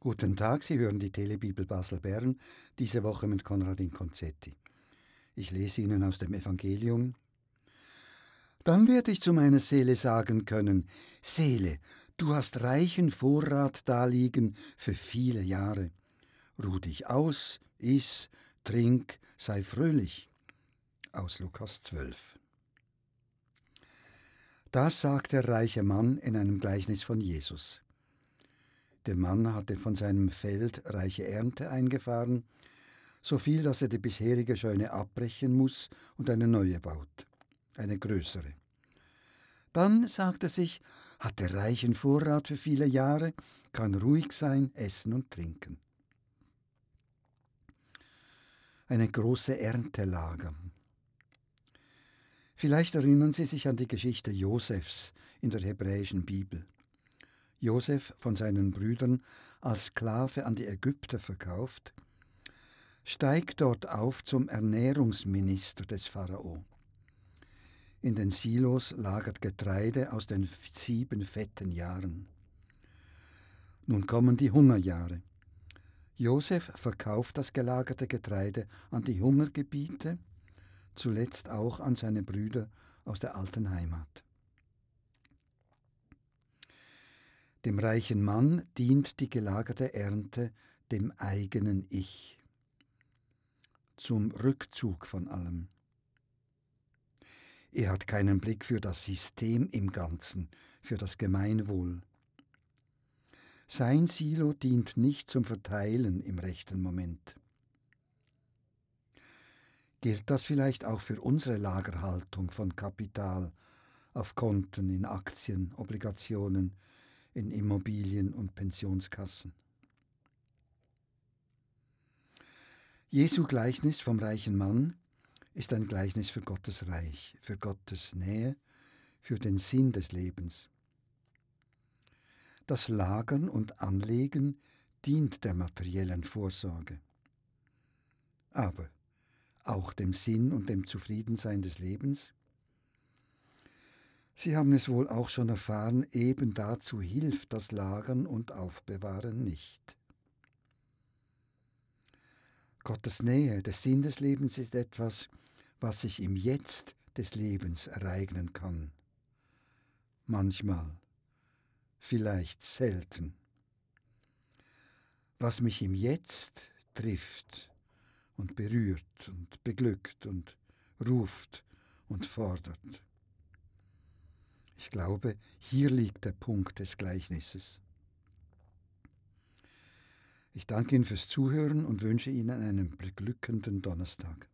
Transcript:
Guten Tag, Sie hören die Telebibel Basel-Bern, diese Woche mit Konradin Concetti. Ich lese Ihnen aus dem Evangelium. Dann werde ich zu meiner Seele sagen können, Seele, du hast reichen Vorrat daliegen für viele Jahre. Ruh dich aus, iss, trink, sei fröhlich. Aus Lukas 12. Das sagt der reiche Mann in einem Gleichnis von Jesus. Der Mann hatte von seinem Feld reiche Ernte eingefahren, so viel, dass er die bisherige Scheune abbrechen muss und eine neue baut, eine größere. Dann, sagt er sich, hat er reichen Vorrat für viele Jahre, kann ruhig sein, essen und trinken. Eine große Ernte lagern. Vielleicht erinnern Sie sich an die Geschichte Josefs in der hebräischen Bibel. Josef von seinen Brüdern als Sklave an die Ägypter verkauft, steigt dort auf zum Ernährungsminister des Pharao. In den Silos lagert Getreide aus den sieben fetten Jahren. Nun kommen die Hungerjahre. Josef verkauft das gelagerte Getreide an die Hungergebiete, zuletzt auch an seine Brüder aus der alten Heimat. Dem reichen Mann dient die gelagerte Ernte dem eigenen Ich, zum Rückzug von allem. Er hat keinen Blick für das System im Ganzen, für das Gemeinwohl. Sein Silo dient nicht zum Verteilen im rechten Moment. Gilt das vielleicht auch für unsere Lagerhaltung von Kapital auf Konten, in Aktien, Obligationen, in Immobilien und Pensionskassen. Jesu Gleichnis vom reichen Mann ist ein Gleichnis für Gottes Reich, für Gottes Nähe, für den Sinn des Lebens. Das Lagern und Anlegen dient der materiellen Vorsorge, aber auch dem Sinn und dem Zufriedensein des Lebens Sie haben es wohl auch schon erfahren, eben dazu hilft das Lagern und Aufbewahren nicht. Gottes Nähe, der Sinn des Lebens ist etwas, was sich im Jetzt des Lebens ereignen kann. Manchmal, vielleicht selten. Was mich im Jetzt trifft und berührt und beglückt und ruft und fordert. Ich glaube, hier liegt der Punkt des Gleichnisses. Ich danke Ihnen fürs Zuhören und wünsche Ihnen einen beglückenden Donnerstag.